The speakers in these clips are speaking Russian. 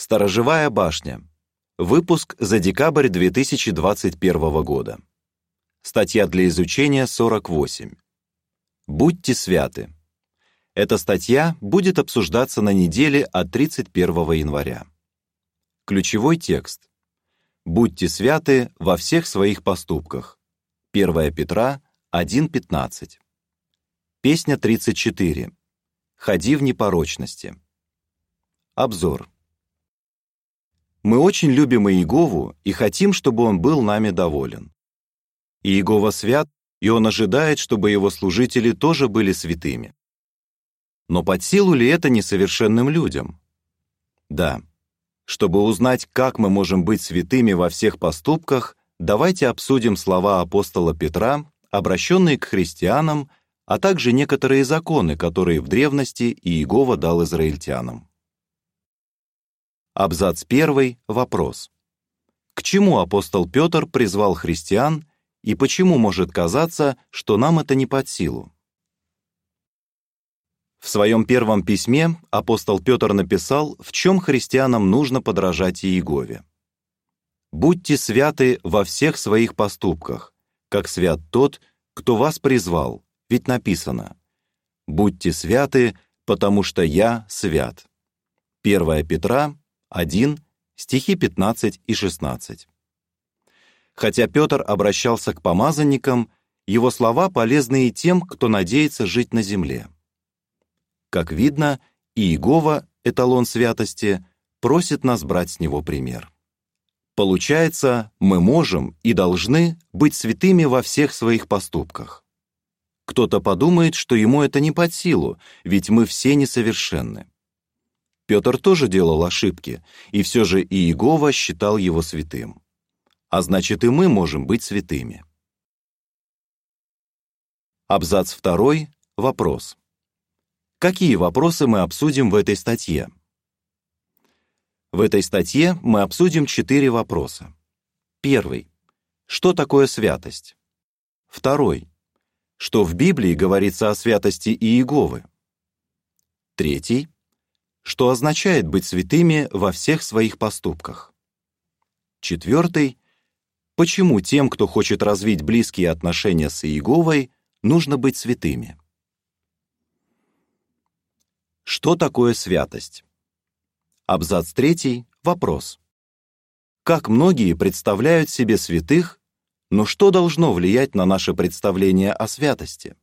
Сторожевая башня. Выпуск за декабрь 2021 года. Статья для изучения 48. Будьте святы. Эта статья будет обсуждаться на неделе от 31 января. Ключевой текст. Будьте святы во всех своих поступках. 1 Петра 1.15. Песня 34. Ходи в непорочности. Обзор. Мы очень любим Иегову и хотим, чтобы он был нами доволен. Иегова свят, и он ожидает, чтобы его служители тоже были святыми. Но под силу ли это несовершенным людям? Да. Чтобы узнать, как мы можем быть святыми во всех поступках, давайте обсудим слова апостола Петра, обращенные к христианам, а также некоторые законы, которые в древности Иегова дал израильтянам. Абзац 1. Вопрос. К чему апостол Петр призвал христиан и почему может казаться, что нам это не под силу? В своем первом письме апостол Петр написал, в чем христианам нужно подражать Иегове. «Будьте святы во всех своих поступках, как свят тот, кто вас призвал, ведь написано «Будьте святы, потому что я свят». 1 Петра 1, стихи 15 и 16. Хотя Петр обращался к помазанникам, его слова полезны и тем, кто надеется жить на земле. Как видно, Иегова, эталон святости, просит нас брать с него пример. Получается, мы можем и должны быть святыми во всех своих поступках. Кто-то подумает, что ему это не под силу, ведь мы все несовершенны. Петр тоже делал ошибки, и все же Иегова считал его святым. А значит, и мы можем быть святыми. Абзац второй. Вопрос. Какие вопросы мы обсудим в этой статье? В этой статье мы обсудим четыре вопроса. Первый. Что такое святость? Второй. Что в Библии говорится о святости Иеговы? Третий. Что означает быть святыми во всех своих поступках? Четвертый. Почему тем, кто хочет развить близкие отношения с Иеговой, нужно быть святыми? Что такое святость? Абзац 3. Вопрос. Как многие представляют себе святых, но что должно влиять на наше представление о святости?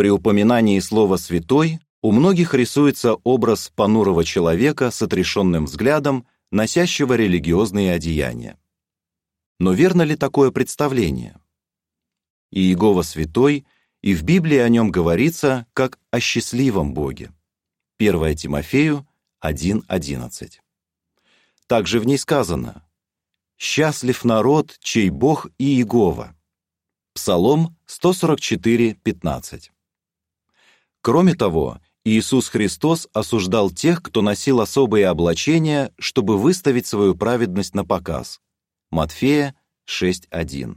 При упоминании слова «святой» у многих рисуется образ понурого человека с отрешенным взглядом, носящего религиозные одеяния. Но верно ли такое представление? Иегова святой — и в Библии о нем говорится как о счастливом Боге. 1 Тимофею 1.11. Также в ней сказано «Счастлив народ, чей Бог и Иегова». Псалом 144.15. Кроме того, Иисус Христос осуждал тех, кто носил особые облачения, чтобы выставить свою праведность на показ. Матфея 6.1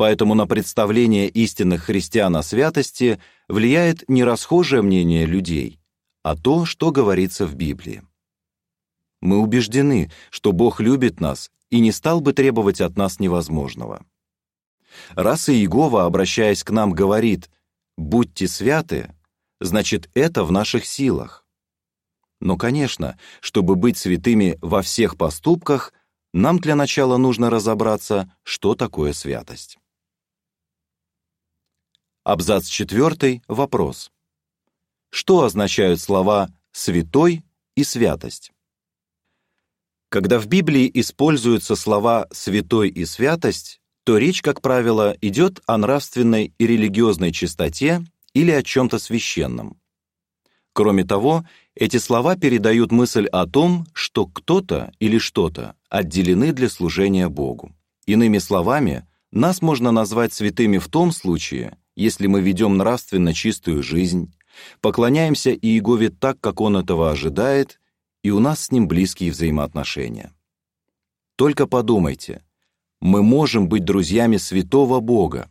поэтому на представление истинных христиан о святости влияет не расхожее мнение людей, а то, что говорится в Библии. Мы убеждены, что Бог любит нас и не стал бы требовать от нас невозможного. Раз Иегова, обращаясь к нам, говорит «будьте святы», значит, это в наших силах. Но, конечно, чтобы быть святыми во всех поступках, нам для начала нужно разобраться, что такое святость. Абзац 4. Вопрос. Что означают слова «святой» и «святость»? Когда в Библии используются слова «святой» и «святость», то речь, как правило, идет о нравственной и религиозной чистоте или о чем-то священном. Кроме того, эти слова передают мысль о том, что кто-то или что-то отделены для служения Богу. Иными словами, нас можно назвать святыми в том случае, если мы ведем нравственно чистую жизнь, поклоняемся Иегове так, как Он этого ожидает, и у нас с Ним близкие взаимоотношения. Только подумайте, мы можем быть друзьями святого Бога.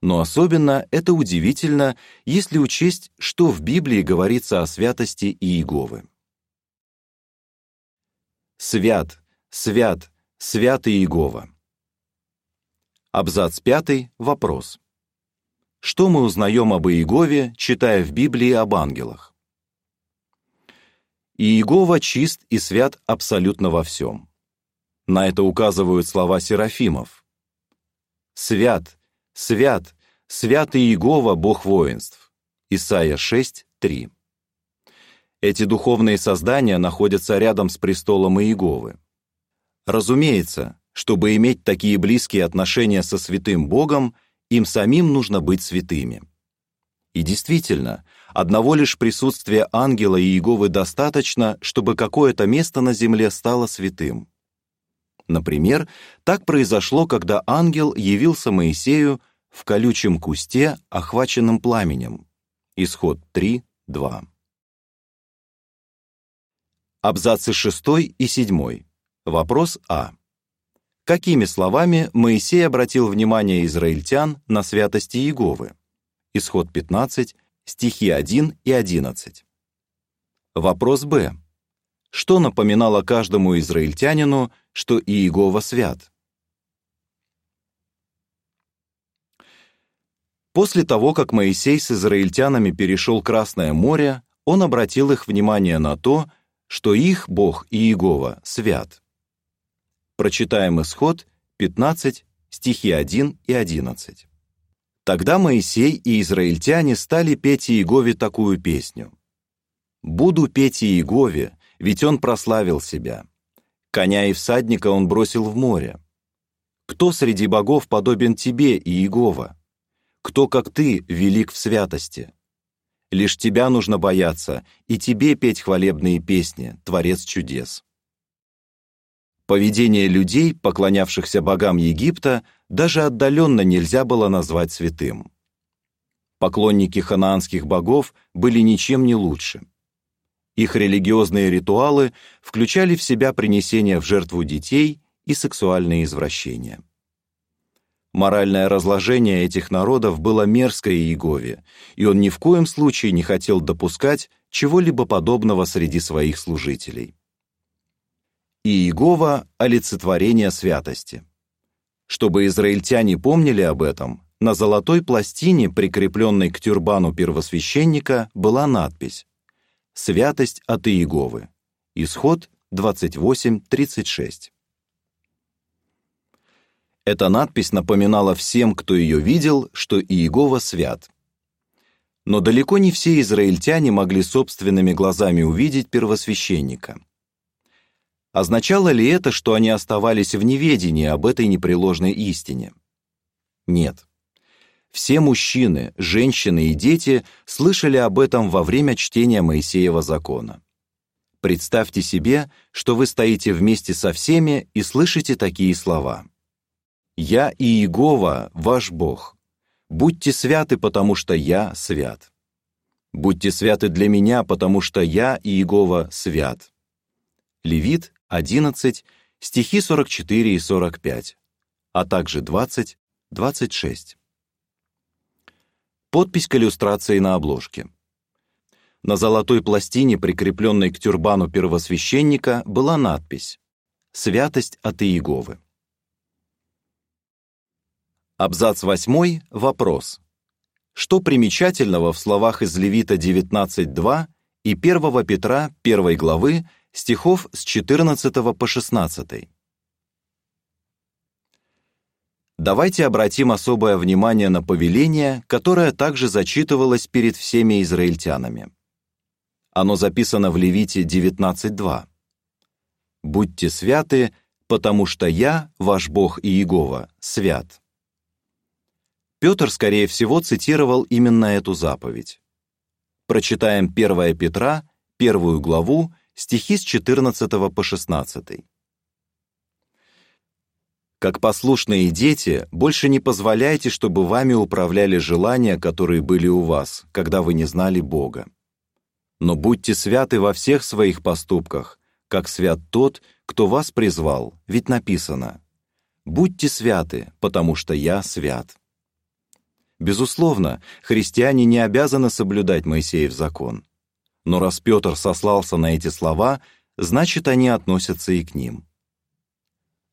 Но особенно это удивительно, если учесть, что в Библии говорится о святости Иеговы. Свят, свят, свят Иегова. Абзац пятый. Вопрос. Что мы узнаем об Иегове, читая в Библии об ангелах? Иегова чист и свят абсолютно во всем. На это указывают слова серафимов. «Свят, свят, свят Иегова, Бог воинств». Исайя 6, 3. Эти духовные создания находятся рядом с престолом Иеговы. Разумеется, чтобы иметь такие близкие отношения со святым Богом, им самим нужно быть святыми. И действительно, одного лишь присутствия ангела и Иеговы достаточно, чтобы какое-то место на земле стало святым. Например, так произошло, когда ангел явился Моисею в колючем кусте, охваченном пламенем. Исход 3, 2. Абзацы 6 и 7. Вопрос А. Какими словами Моисей обратил внимание израильтян на святости Иеговы? Исход 15, стихи 1 и 11. Вопрос Б. Что напоминало каждому израильтянину, что Иегова свят? После того, как Моисей с израильтянами перешел Красное море, он обратил их внимание на то, что их Бог Иегова свят. Прочитаем исход 15, стихи 1 и 11. Тогда Моисей и израильтяне стали петь Иегове такую песню. «Буду петь Иегове, ведь он прославил себя. Коня и всадника он бросил в море. Кто среди богов подобен тебе, Иегова? Кто, как ты, велик в святости? Лишь тебя нужно бояться, и тебе петь хвалебные песни, Творец чудес». Поведение людей, поклонявшихся богам Египта, даже отдаленно нельзя было назвать святым. Поклонники ханаанских богов были ничем не лучше. Их религиозные ритуалы включали в себя принесение в жертву детей и сексуальные извращения. Моральное разложение этих народов было мерзкое Иегове, и он ни в коем случае не хотел допускать чего-либо подобного среди своих служителей Иегова — олицетворение святости. Чтобы израильтяне помнили об этом, на золотой пластине, прикрепленной к тюрбану первосвященника, была надпись «Святость от Иеговы». Исход 28.36. Эта надпись напоминала всем, кто ее видел, что Иегова свят. Но далеко не все израильтяне могли собственными глазами увидеть первосвященника. Означало ли это, что они оставались в неведении об этой непреложной истине? Нет. Все мужчины, женщины и дети слышали об этом во время чтения Моисеева закона. Представьте себе, что вы стоите вместе со всеми и слышите такие слова. «Я и Иегова, ваш Бог. Будьте святы, потому что я свят. Будьте святы для меня, потому что я и Иегова свят». Левит 11, стихи 44 и 45, а также 20, 26. Подпись к иллюстрации на обложке. На золотой пластине, прикрепленной к тюрбану первосвященника, была надпись «Святость от Иеговы». Абзац 8. Вопрос. Что примечательного в словах из Левита 19.2 и 1 Петра 1 главы стихов с 14 по 16. Давайте обратим особое внимание на повеление, которое также зачитывалось перед всеми израильтянами. Оно записано в Левите 19.2. «Будьте святы, потому что я, ваш Бог Иегова, свят». Петр, скорее всего, цитировал именно эту заповедь. Прочитаем 1 Петра, первую главу, стихи с 14 по 16. Как послушные дети, больше не позволяйте, чтобы вами управляли желания, которые были у вас, когда вы не знали Бога. Но будьте святы во всех своих поступках, как свят тот, кто вас призвал, ведь написано «Будьте святы, потому что я свят». Безусловно, христиане не обязаны соблюдать Моисеев закон. Но раз Петр сослался на эти слова, значит, они относятся и к ним.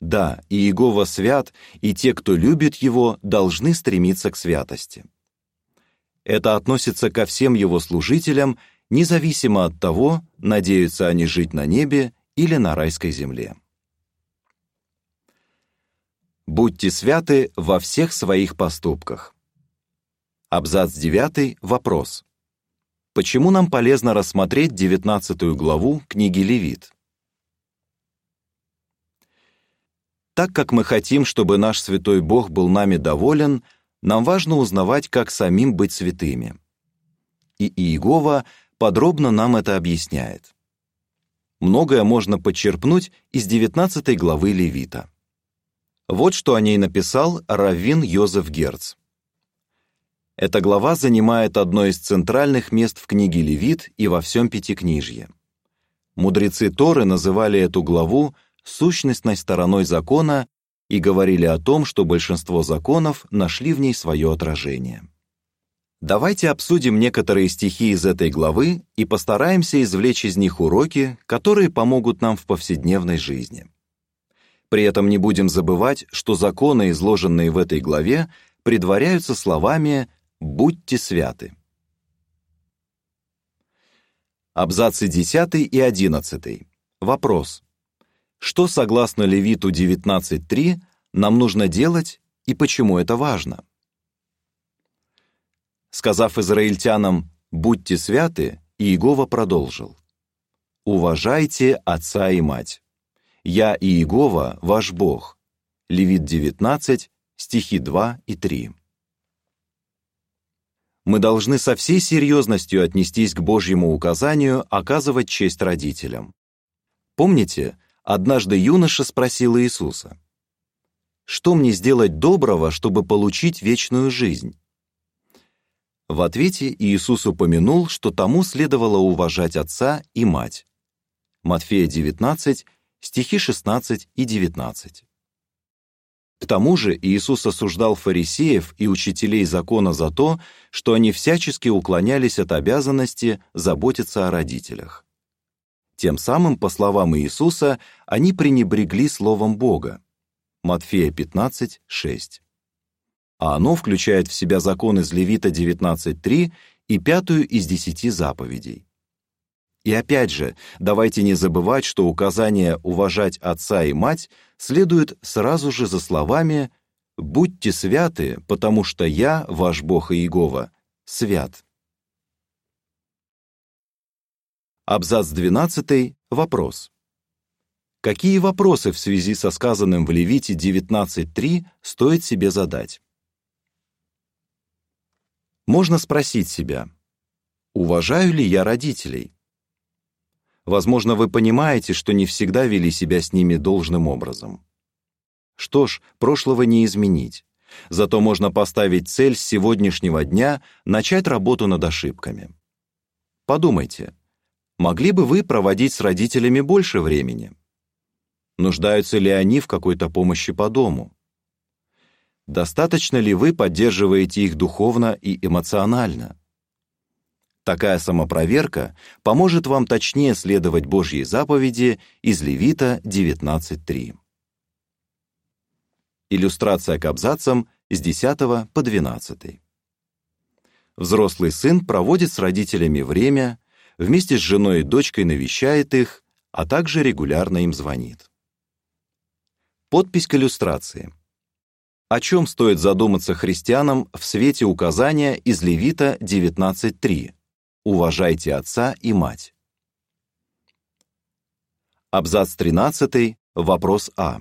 Да, и Иегова свят, и те, кто любит Его, должны стремиться к святости. Это относится ко всем Его служителям, независимо от того, надеются они жить на небе или на райской земле. Будьте святы во всех своих поступках. Абзац 9. Вопрос. Почему нам полезно рассмотреть 19 главу книги Левит? Так как мы хотим, чтобы наш святой Бог был нами доволен, нам важно узнавать, как самим быть святыми. И Иегова подробно нам это объясняет. Многое можно подчерпнуть из 19 главы Левита. Вот что о ней написал Раввин Йозеф Герц. Эта глава занимает одно из центральных мест в книге Левит и во всем Пятикнижье. Мудрецы Торы называли эту главу сущностной стороной закона и говорили о том, что большинство законов нашли в ней свое отражение. Давайте обсудим некоторые стихи из этой главы и постараемся извлечь из них уроки, которые помогут нам в повседневной жизни. При этом не будем забывать, что законы, изложенные в этой главе, предваряются словами Будьте святы. Абзацы 10 и 11. Вопрос. Что, согласно Левиту 19.3, нам нужно делать и почему это важно? Сказав израильтянам «Будьте святы», Иегова продолжил. «Уважайте отца и мать. Я Иегова, ваш Бог». Левит 19, стихи 2 и 3 мы должны со всей серьезностью отнестись к Божьему указанию оказывать честь родителям. Помните, однажды юноша спросил Иисуса, «Что мне сделать доброго, чтобы получить вечную жизнь?» В ответе Иисус упомянул, что тому следовало уважать отца и мать. Матфея 19, стихи 16 и 19. К тому же Иисус осуждал фарисеев и учителей закона за то, что они всячески уклонялись от обязанности заботиться о родителях. Тем самым, по словам Иисуса, они пренебрегли Словом Бога. Матфея 15, 6. А оно включает в себя закон из Левита 19.3 и пятую из десяти заповедей. И опять же, давайте не забывать, что указание уважать отца и мать следует сразу же за словами «Будьте святы, потому что я, ваш Бог Иегова, свят». Абзац 12. Вопрос. Какие вопросы в связи со сказанным в Левите 19.3 стоит себе задать? Можно спросить себя, уважаю ли я родителей? Возможно, вы понимаете, что не всегда вели себя с ними должным образом. Что ж, прошлого не изменить. Зато можно поставить цель с сегодняшнего дня начать работу над ошибками. Подумайте, могли бы вы проводить с родителями больше времени? Нуждаются ли они в какой-то помощи по дому? Достаточно ли вы поддерживаете их духовно и эмоционально? Такая самопроверка поможет вам точнее следовать Божьей заповеди из Левита 19.3. Иллюстрация к абзацам с 10 по 12. Взрослый сын проводит с родителями время, вместе с женой и дочкой навещает их, а также регулярно им звонит. Подпись к иллюстрации. О чем стоит задуматься христианам в свете указания из Левита 19.3 Уважайте отца и мать. Абзац 13. Вопрос А.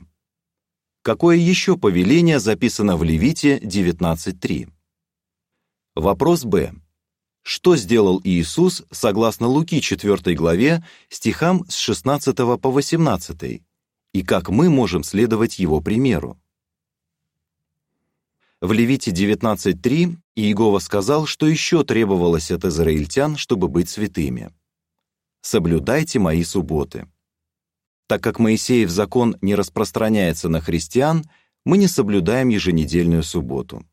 Какое еще повеление записано в Левите 19.3? Вопрос Б. Что сделал Иисус согласно Луки 4 главе стихам с 16 по 18 и как мы можем следовать его примеру? В Левите 19.3 Иегова сказал, что еще требовалось от израильтян, чтобы быть святыми. «Соблюдайте мои субботы». Так как Моисеев закон не распространяется на христиан, мы не соблюдаем еженедельную субботу.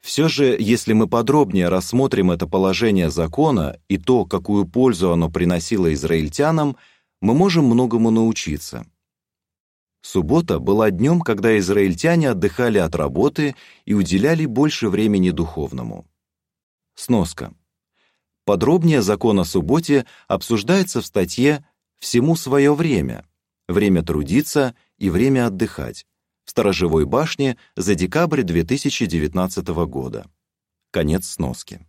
Все же, если мы подробнее рассмотрим это положение закона и то, какую пользу оно приносило израильтянам, мы можем многому научиться. Суббота была днем, когда израильтяне отдыхали от работы и уделяли больше времени духовному. Сноска. Подробнее закон о субботе обсуждается в статье «Всему свое время» — время трудиться и время отдыхать в Сторожевой башне за декабрь 2019 года. Конец сноски.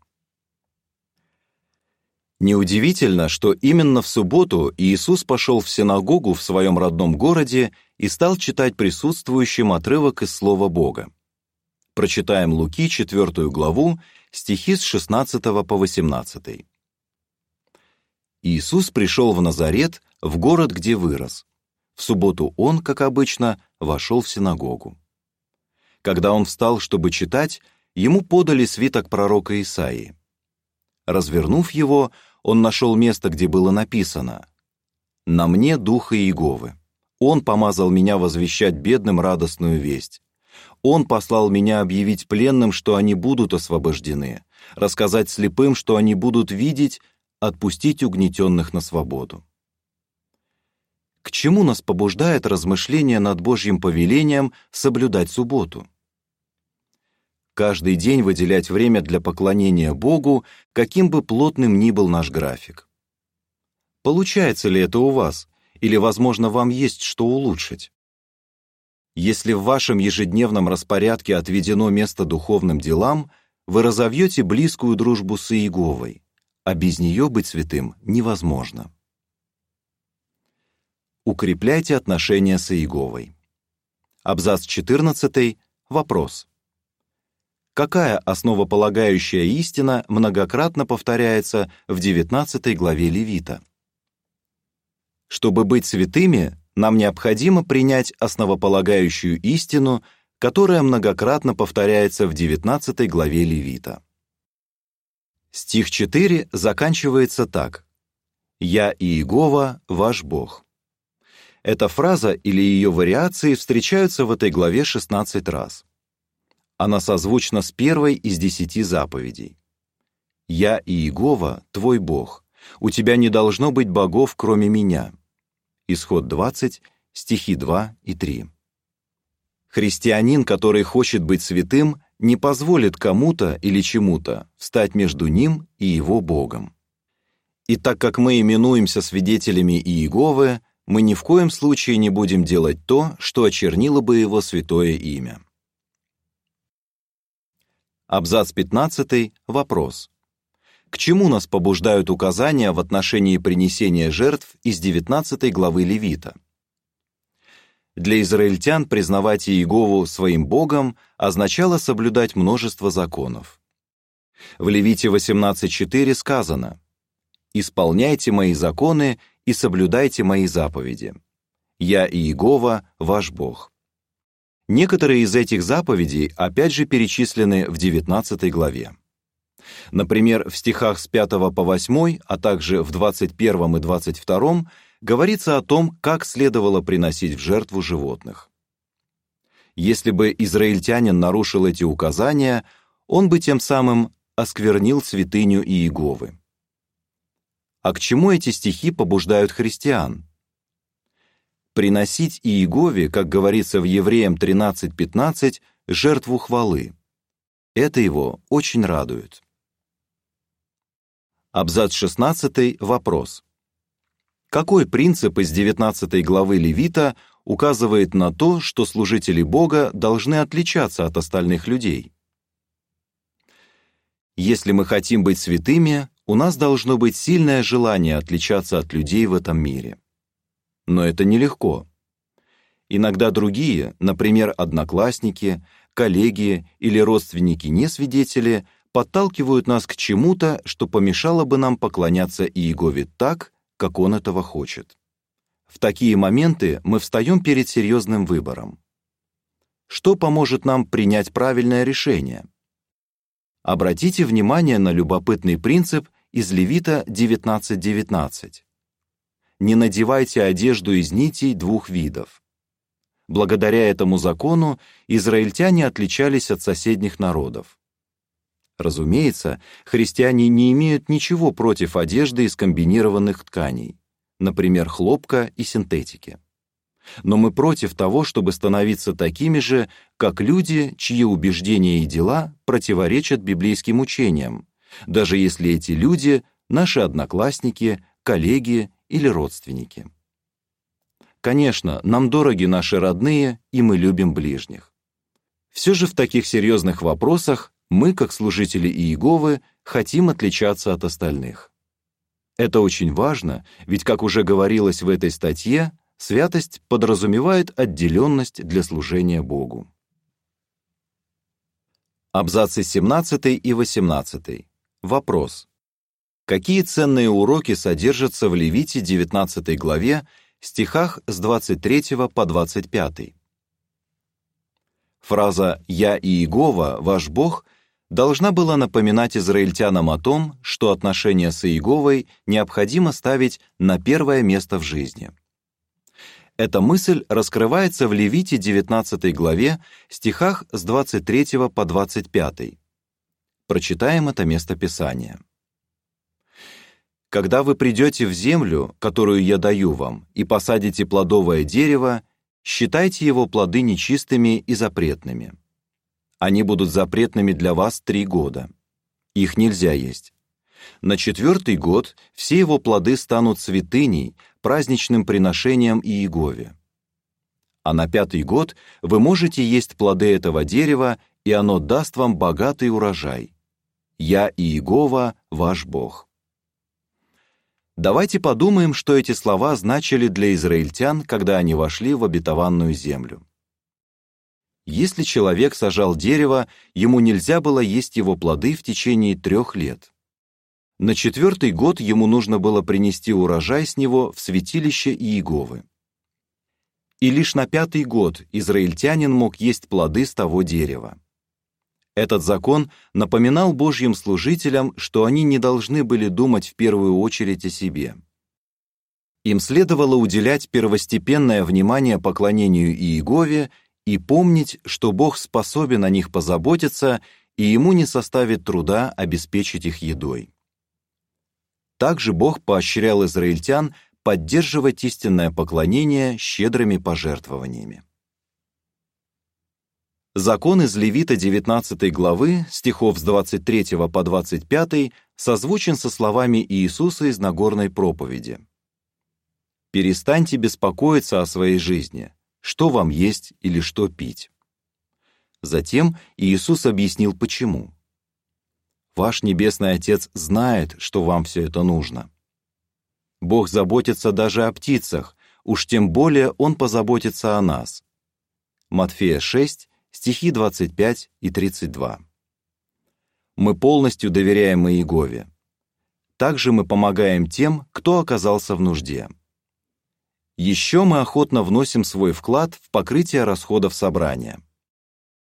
Неудивительно, что именно в субботу Иисус пошел в синагогу в своем родном городе и стал читать присутствующим отрывок из Слова Бога. Прочитаем Луки, 4 главу, стихи с 16 по 18. Иисус пришел в Назарет, в город, где вырос. В субботу он, как обычно, вошел в синагогу. Когда он встал, чтобы читать, ему подали свиток пророка Исаии. Развернув его, он нашел место, где было написано «На мне духа Иеговы. Он помазал меня возвещать бедным радостную весть. Он послал меня объявить пленным, что они будут освобождены, рассказать слепым, что они будут видеть, отпустить угнетенных на свободу. К чему нас побуждает размышление над Божьим повелением соблюдать субботу? Каждый день выделять время для поклонения Богу, каким бы плотным ни был наш график. Получается ли это у вас, или, возможно, вам есть что улучшить? Если в вашем ежедневном распорядке отведено место духовным делам, вы разовьете близкую дружбу с Иеговой, а без нее быть святым невозможно. Укрепляйте отношения с Иеговой. Абзац 14. Вопрос. Какая основополагающая истина многократно повторяется в 19 главе Левита? Чтобы быть святыми, нам необходимо принять основополагающую истину, которая многократно повторяется в 19 главе Левита. Стих 4 заканчивается так. «Я Иегова, ваш Бог». Эта фраза или ее вариации встречаются в этой главе 16 раз. Она созвучна с первой из десяти заповедей. «Я Иегова, твой Бог. У тебя не должно быть богов, кроме меня». Исход 20, стихи 2 и 3. Христианин, который хочет быть святым, не позволит кому-то или чему-то встать между ним и его Богом. И так как мы именуемся свидетелями Иеговы, мы ни в коем случае не будем делать то, что очернило бы его святое имя. Абзац 15. Вопрос. К чему нас побуждают указания в отношении принесения жертв из 19 главы Левита? Для израильтян признавать Иегову своим Богом означало соблюдать множество законов. В Левите 18.4 сказано «Исполняйте мои законы и соблюдайте мои заповеди. Я Иегова, ваш Бог». Некоторые из этих заповедей опять же перечислены в 19 главе. Например, в стихах с 5 по 8, а также в 21 и 22 говорится о том, как следовало приносить в жертву животных. Если бы израильтянин нарушил эти указания, он бы тем самым осквернил святыню Иеговы. А к чему эти стихи побуждают христиан? Приносить Иегове, как говорится в Евреям 13.15, жертву хвалы. Это его очень радует. Абзац 16. Вопрос. Какой принцип из 19 главы Левита указывает на то, что служители Бога должны отличаться от остальных людей? Если мы хотим быть святыми, у нас должно быть сильное желание отличаться от людей в этом мире. Но это нелегко. Иногда другие, например, одноклассники, коллеги или родственники-несвидетели – подталкивают нас к чему-то, что помешало бы нам поклоняться Иегове так, как он этого хочет. В такие моменты мы встаем перед серьезным выбором. Что поможет нам принять правильное решение? Обратите внимание на любопытный принцип из Левита 19.19. .19. Не надевайте одежду из нитей двух видов. Благодаря этому закону израильтяне отличались от соседних народов. Разумеется, христиане не имеют ничего против одежды из комбинированных тканей, например, хлопка и синтетики. Но мы против того, чтобы становиться такими же, как люди, чьи убеждения и дела противоречат библейским учениям, даже если эти люди — наши одноклассники, коллеги или родственники. Конечно, нам дороги наши родные, и мы любим ближних. Все же в таких серьезных вопросах мы, как служители Иеговы, хотим отличаться от остальных. Это очень важно, ведь, как уже говорилось в этой статье, святость подразумевает отделенность для служения Богу. Абзацы 17 и 18. Вопрос. Какие ценные уроки содержатся в Левите 19 главе, стихах с 23 по 25? Фраза «Я и Иегова, ваш Бог» должна была напоминать израильтянам о том, что отношения с Иеговой необходимо ставить на первое место в жизни. Эта мысль раскрывается в Левите 19 главе, стихах с 23 по 25. Прочитаем это место Писания. «Когда вы придете в землю, которую я даю вам, и посадите плодовое дерево, считайте его плоды нечистыми и запретными. Они будут запретными для вас три года. Их нельзя есть. На четвертый год все его плоды станут святыней, праздничным приношением Иегове. А на пятый год вы можете есть плоды этого дерева, и оно даст вам богатый урожай. Я Иегова, ваш Бог. Давайте подумаем, что эти слова значили для израильтян, когда они вошли в обетованную землю. Если человек сажал дерево, ему нельзя было есть его плоды в течение трех лет. На четвертый год ему нужно было принести урожай с него в святилище Иеговы. И лишь на пятый год израильтянин мог есть плоды с того дерева. Этот закон напоминал Божьим служителям, что они не должны были думать в первую очередь о себе. Им следовало уделять первостепенное внимание поклонению Иегове и помнить, что Бог способен о них позаботиться, и ему не составит труда обеспечить их едой. Также Бог поощрял израильтян поддерживать истинное поклонение щедрыми пожертвованиями. Закон из Левита 19 главы, стихов с 23 по 25, созвучен со словами Иисуса из Нагорной проповеди. «Перестаньте беспокоиться о своей жизни, что вам есть или что пить. Затем Иисус объяснил, почему. Ваш Небесный Отец знает, что вам все это нужно. Бог заботится даже о птицах, уж тем более Он позаботится о нас. Матфея 6, стихи 25 и 32. Мы полностью доверяем Иегове. Также мы помогаем тем, кто оказался в нужде. Еще мы охотно вносим свой вклад в покрытие расходов собрания.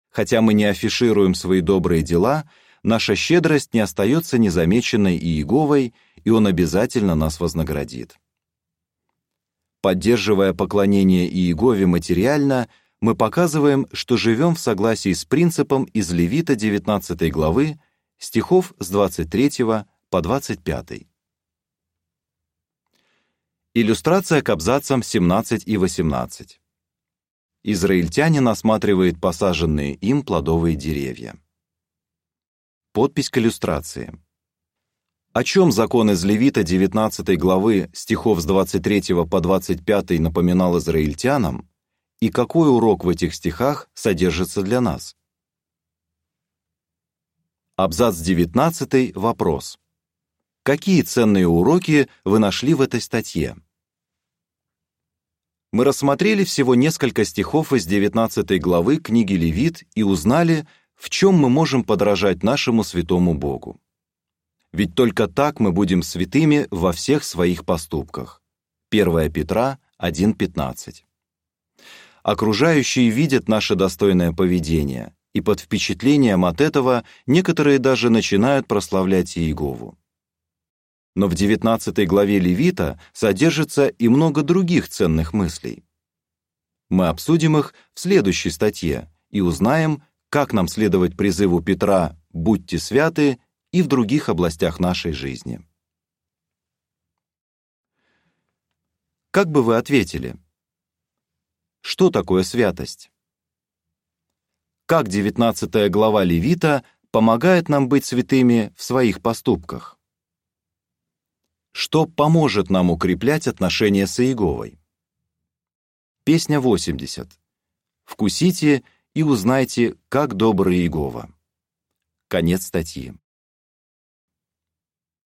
Хотя мы не афишируем свои добрые дела, наша щедрость не остается незамеченной Иеговой, и Он обязательно нас вознаградит. Поддерживая поклонение Иегове материально, мы показываем, что живем в согласии с принципом из Левита 19 главы, стихов с 23 по 25. Иллюстрация к абзацам 17 и 18. Израильтянин осматривает посаженные им плодовые деревья. Подпись к иллюстрации. О чем закон из Левита 19 главы стихов с 23 по 25 напоминал израильтянам, и какой урок в этих стихах содержится для нас? Абзац 19. Вопрос. Какие ценные уроки вы нашли в этой статье? Мы рассмотрели всего несколько стихов из 19 главы книги Левит и узнали, в чем мы можем подражать нашему святому Богу. Ведь только так мы будем святыми во всех своих поступках. 1 Петра 1.15. Окружающие видят наше достойное поведение, и под впечатлением от этого некоторые даже начинают прославлять Иегову. Но в 19 главе Левита содержится и много других ценных мыслей. Мы обсудим их в следующей статье и узнаем, как нам следовать призыву Петра «Будьте святы» и в других областях нашей жизни. Как бы вы ответили? Что такое святость? Как 19 глава Левита помогает нам быть святыми в своих поступках? Что поможет нам укреплять отношения с Иеговой? Песня 80. Вкусите и узнайте, как добрый Иегова. Конец статьи.